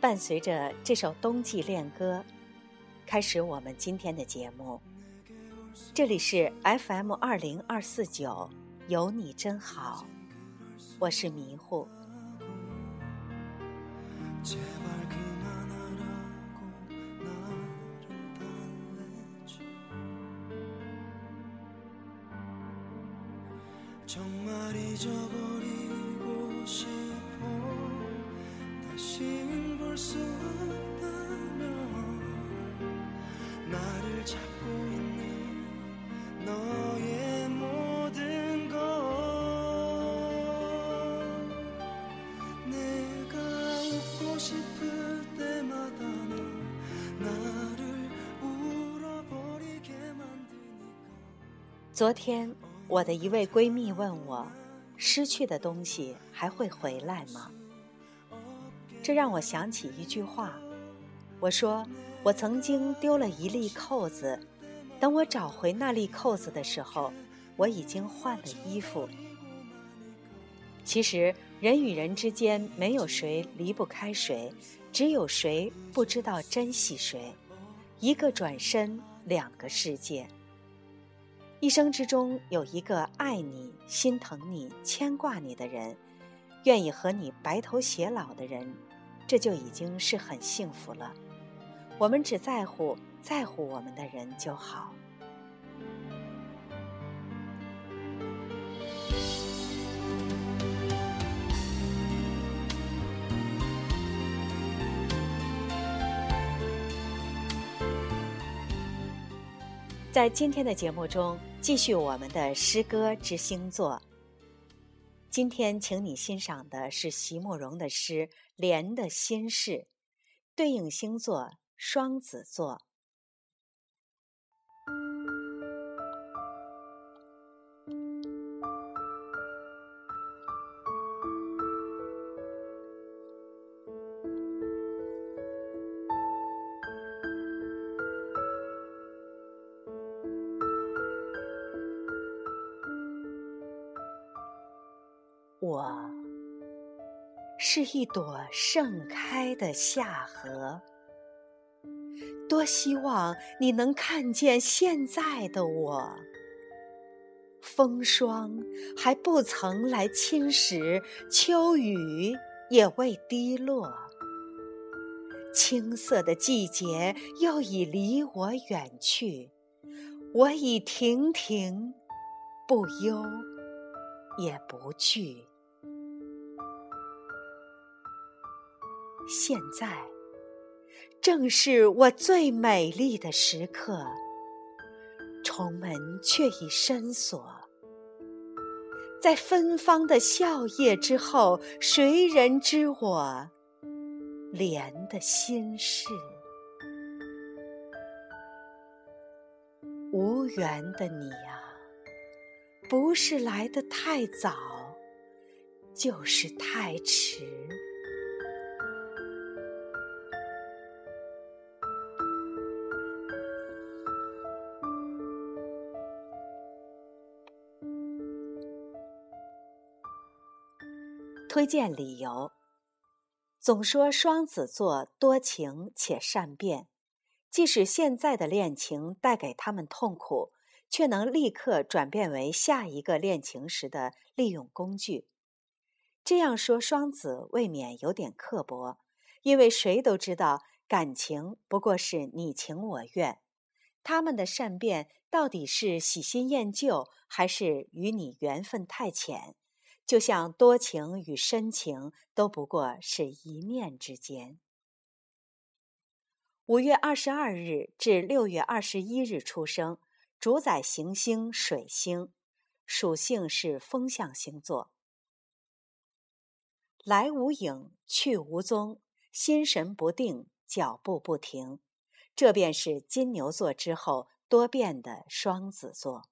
伴随着这首冬季恋歌，开始我们今天的节目。这里是 FM 二零二四九，有你真好，我是迷糊。昨天，我的一位闺蜜问我：“失去的东西还会回来吗？”这让我想起一句话。我说：“我曾经丢了一粒扣子，等我找回那粒扣子的时候，我已经换了衣服。”其实，人与人之间没有谁离不开谁，只有谁不知道珍惜谁。一个转身，两个世界。一生之中有一个爱你、心疼你、牵挂你的人，愿意和你白头偕老的人，这就已经是很幸福了。我们只在乎在乎我们的人就好。在今天的节目中，继续我们的诗歌之星座。今天，请你欣赏的是席慕容的诗《莲的心事》，对应星座双子座。我是一朵盛开的夏荷，多希望你能看见现在的我。风霜还不曾来侵蚀，秋雨也未低落，青涩的季节又已离我远去，我已亭亭不忧，也不惧。现在，正是我最美丽的时刻。重门却已深锁，在芬芳的笑靥之后，谁人知我莲的心事？无缘的你啊，不是来得太早，就是太迟。推荐理由：总说双子座多情且善变，即使现在的恋情带给他们痛苦，却能立刻转变为下一个恋情时的利用工具。这样说双子未免有点刻薄，因为谁都知道感情不过是你情我愿，他们的善变到底是喜新厌旧，还是与你缘分太浅？就像多情与深情都不过是一念之间。五月二十二日至六月二十一日出生，主宰行星水星，属性是风象星座。来无影，去无踪，心神不定，脚步不停，这便是金牛座之后多变的双子座。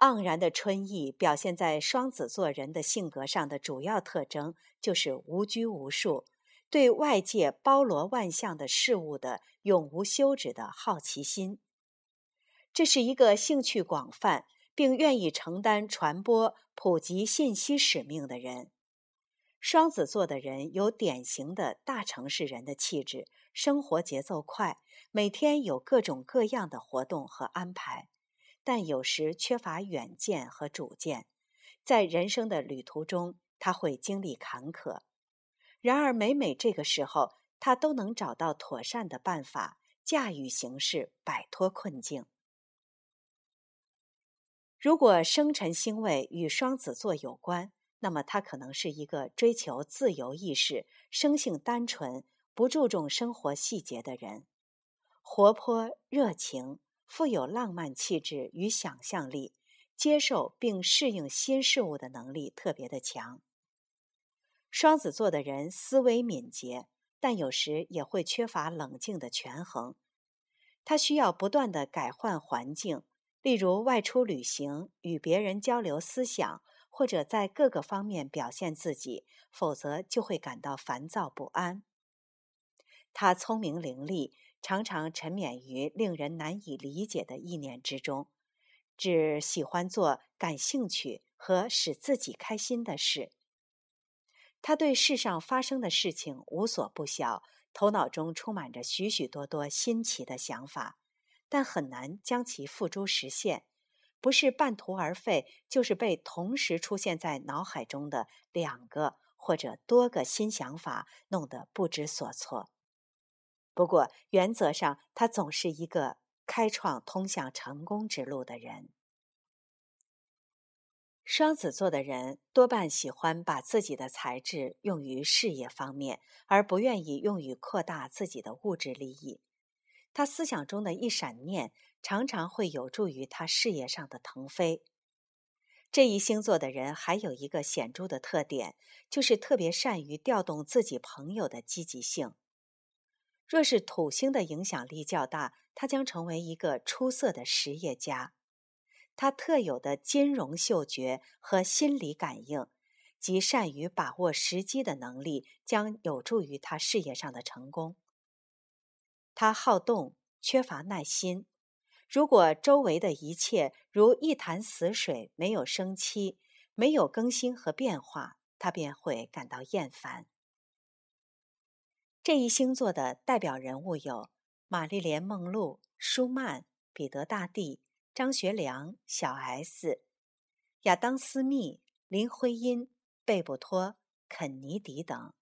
盎然的春意表现在双子座人的性格上的主要特征就是无拘无束，对外界包罗万象的事物的永无休止的好奇心。这是一个兴趣广泛并愿意承担传播普及信息使命的人。双子座的人有典型的大城市人的气质，生活节奏快，每天有各种各样的活动和安排，但有时缺乏远见和主见，在人生的旅途中，他会经历坎坷。然而，每每这个时候，他都能找到妥善的办法，驾驭形势，摆脱困境。如果生辰星位与双子座有关，那么他可能是一个追求自由意识、生性单纯、不注重生活细节的人，活泼热情，富有浪漫气质与想象力，接受并适应新事物的能力特别的强。双子座的人思维敏捷，但有时也会缺乏冷静的权衡，他需要不断的改换环境，例如外出旅行、与别人交流思想。或者在各个方面表现自己，否则就会感到烦躁不安。他聪明伶俐，常常沉湎于令人难以理解的意念之中，只喜欢做感兴趣和使自己开心的事。他对世上发生的事情无所不晓，头脑中充满着许许多多新奇的想法，但很难将其付诸实现。不是半途而废，就是被同时出现在脑海中的两个或者多个新想法弄得不知所措。不过，原则上他总是一个开创通向成功之路的人。双子座的人多半喜欢把自己的才智用于事业方面，而不愿意用于扩大自己的物质利益。他思想中的一闪念。常常会有助于他事业上的腾飞。这一星座的人还有一个显著的特点，就是特别善于调动自己朋友的积极性。若是土星的影响力较大，他将成为一个出色的实业家。他特有的金融嗅觉和心理感应，及善于把握时机的能力，将有助于他事业上的成功。他好动，缺乏耐心。如果周围的一切如一潭死水，没有生机，没有更新和变化，他便会感到厌烦。这一星座的代表人物有玛丽莲·梦露、舒曼、彼得大帝、张学良、小 S、亚当·斯密、林徽因、贝布托、肯尼迪等。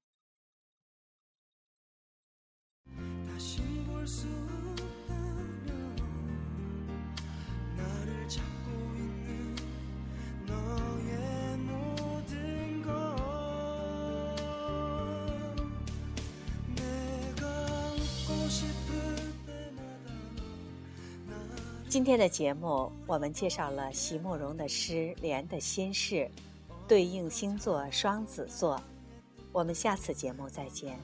今天的节目，我们介绍了席慕容的诗《莲的心事》，对应星座双子座。我们下次节目再见。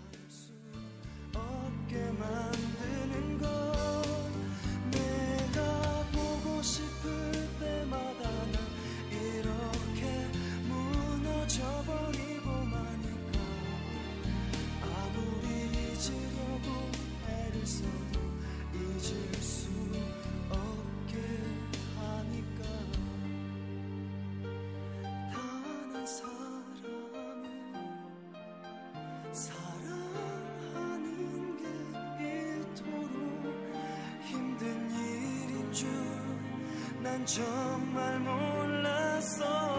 난 정말 몰랐어.